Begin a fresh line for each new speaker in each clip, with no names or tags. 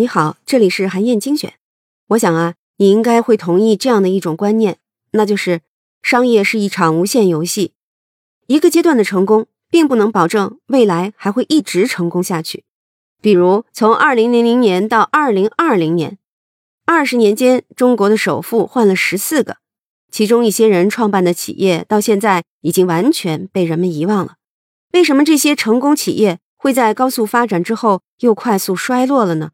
你好，这里是韩燕精选。我想啊，你应该会同意这样的一种观念，那就是商业是一场无限游戏，一个阶段的成功并不能保证未来还会一直成功下去。比如，从二零零零年到二零二零年，二十年间，中国的首富换了十四个，其中一些人创办的企业到现在已经完全被人们遗忘了。为什么这些成功企业会在高速发展之后又快速衰落了呢？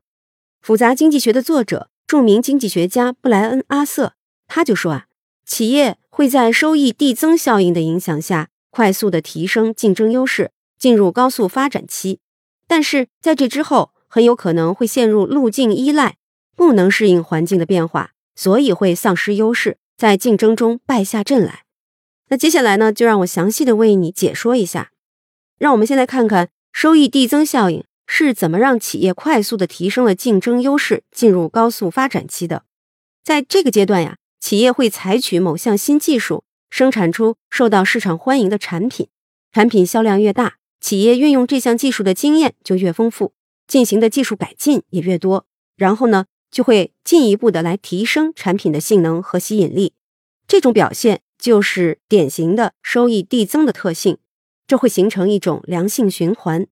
复杂经济学的作者、著名经济学家布莱恩·阿瑟他就说啊，企业会在收益递增效应的影响下快速的提升竞争优势，进入高速发展期，但是在这之后很有可能会陷入路径依赖。不能适应环境的变化，所以会丧失优势，在竞争中败下阵来。那接下来呢，就让我详细的为你解说一下。让我们先来看看收益递增效应是怎么让企业快速的提升了竞争优势，进入高速发展期的。在这个阶段呀，企业会采取某项新技术，生产出受到市场欢迎的产品。产品销量越大，企业运用这项技术的经验就越丰富，进行的技术改进也越多。然后呢？就会进一步的来提升产品的性能和吸引力，这种表现就是典型的收益递增的特性，这会形成一种良性循环。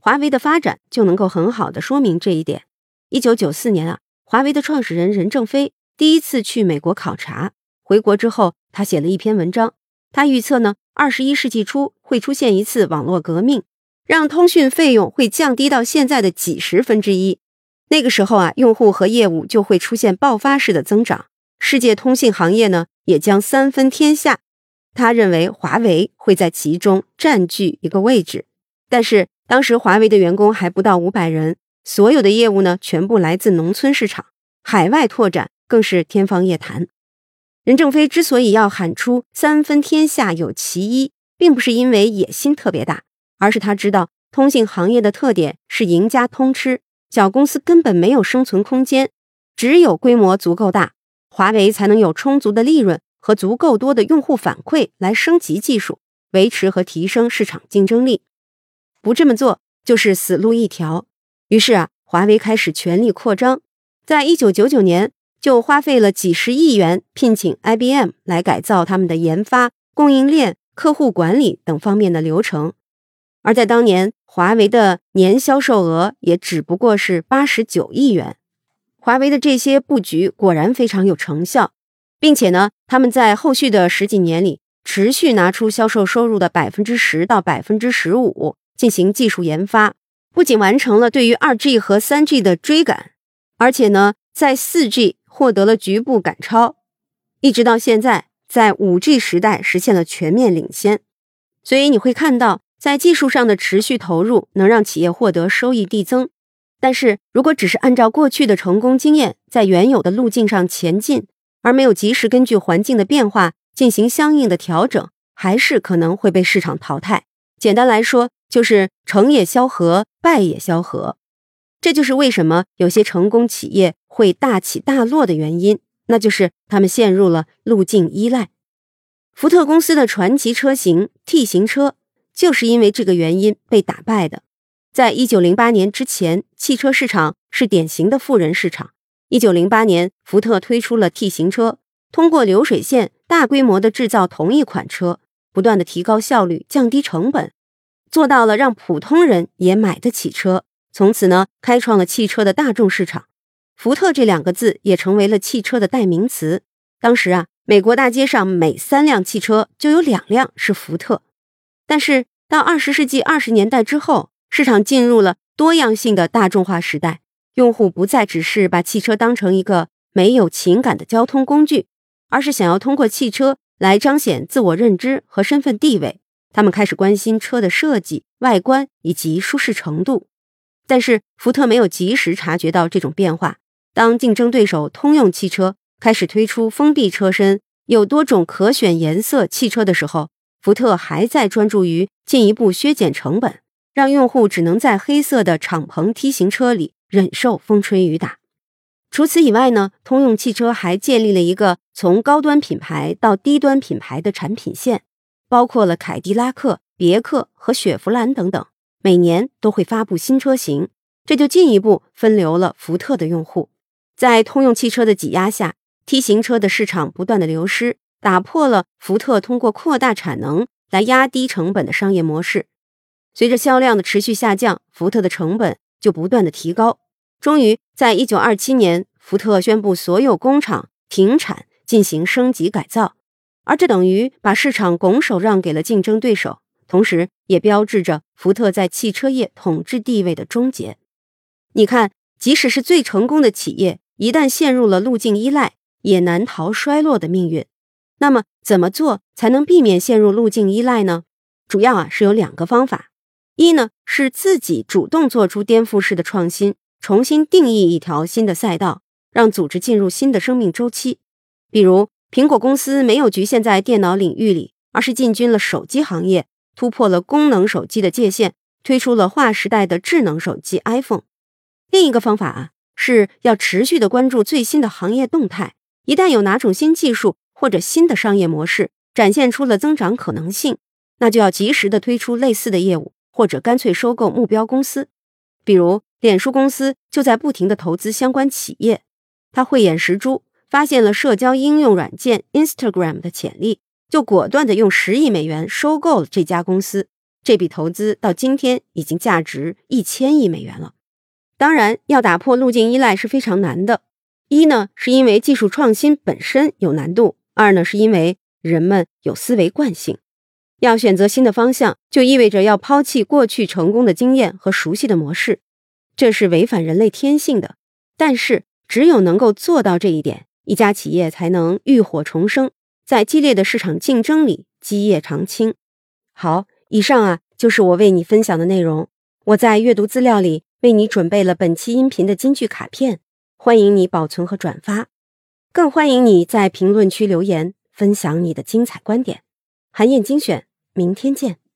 华为的发展就能够很好的说明这一点。一九九四年啊，华为的创始人任正非第一次去美国考察，回国之后，他写了一篇文章，他预测呢，二十一世纪初会出现一次网络革命，让通讯费用会降低到现在的几十分之一。那个时候啊，用户和业务就会出现爆发式的增长，世界通信行业呢也将三分天下。他认为华为会在其中占据一个位置，但是当时华为的员工还不到五百人，所有的业务呢全部来自农村市场，海外拓展更是天方夜谭。任正非之所以要喊出“三分天下有其一”，并不是因为野心特别大，而是他知道通信行业的特点是赢家通吃。小公司根本没有生存空间，只有规模足够大，华为才能有充足的利润和足够多的用户反馈来升级技术，维持和提升市场竞争力。不这么做就是死路一条。于是啊，华为开始全力扩张，在一九九九年就花费了几十亿元聘请 IBM 来改造他们的研发、供应链、客户管理等方面的流程，而在当年。华为的年销售额也只不过是八十九亿元，华为的这些布局果然非常有成效，并且呢，他们在后续的十几年里持续拿出销售收入的百分之十到百分之十五进行技术研发，不仅完成了对于二 G 和三 G 的追赶，而且呢，在四 G 获得了局部赶超，一直到现在在五 G 时代实现了全面领先，所以你会看到。在技术上的持续投入能让企业获得收益递增，但是如果只是按照过去的成功经验在原有的路径上前进，而没有及时根据环境的变化进行相应的调整，还是可能会被市场淘汰。简单来说，就是成也萧何，败也萧何。这就是为什么有些成功企业会大起大落的原因，那就是他们陷入了路径依赖。福特公司的传奇车型 T 型车。就是因为这个原因被打败的。在一九零八年之前，汽车市场是典型的富人市场。一九零八年，福特推出了 T 型车，通过流水线大规模的制造同一款车，不断的提高效率、降低成本，做到了让普通人也买得起车。从此呢，开创了汽车的大众市场。福特这两个字也成为了汽车的代名词。当时啊，美国大街上每三辆汽车就有两辆是福特。但是到二十世纪二十年代之后，市场进入了多样性的大众化时代，用户不再只是把汽车当成一个没有情感的交通工具，而是想要通过汽车来彰显自我认知和身份地位。他们开始关心车的设计、外观以及舒适程度。但是福特没有及时察觉到这种变化。当竞争对手通用汽车开始推出封闭车身、有多种可选颜色汽车的时候，福特还在专注于进一步削减成本，让用户只能在黑色的敞篷 T 型车里忍受风吹雨打。除此以外呢，通用汽车还建立了一个从高端品牌到低端品牌的产品线，包括了凯迪拉克、别克和雪佛兰等等，每年都会发布新车型，这就进一步分流了福特的用户。在通用汽车的挤压下，T 型车的市场不断的流失，打破了福特通过扩大产能来压低成本的商业模式。随着销量的持续下降，福特的成本就不断的提高。终于，在一九二七年，福特宣布所有工厂停产，进行升级改造，而这等于把市场拱手让给了竞争对手，同时也标志着福特在汽车业统治地位的终结。你看，即使是最成功的企业，一旦陷入了路径依赖，也难逃衰落的命运。那么，怎么做才能避免陷入路径依赖呢？主要啊是有两个方法，一呢是自己主动做出颠覆式的创新。重新定义一条新的赛道，让组织进入新的生命周期。比如，苹果公司没有局限在电脑领域里，而是进军了手机行业，突破了功能手机的界限，推出了划时代的智能手机 iPhone。另一个方法啊，是要持续的关注最新的行业动态。一旦有哪种新技术或者新的商业模式展现出了增长可能性，那就要及时的推出类似的业务，或者干脆收购目标公司。比如，脸书公司就在不停的投资相关企业。他慧眼识珠，发现了社交应用软件 Instagram 的潜力，就果断的用十亿美元收购了这家公司。这笔投资到今天已经价值一千亿美元了。当然，要打破路径依赖是非常难的。一呢，是因为技术创新本身有难度；二呢，是因为人们有思维惯性。要选择新的方向，就意味着要抛弃过去成功的经验和熟悉的模式，这是违反人类天性的。但是，只有能够做到这一点，一家企业才能浴火重生，在激烈的市场竞争里基业长青。好，以上啊就是我为你分享的内容。我在阅读资料里为你准备了本期音频的金句卡片，欢迎你保存和转发，更欢迎你在评论区留言分享你的精彩观点。韩燕精选。明天见。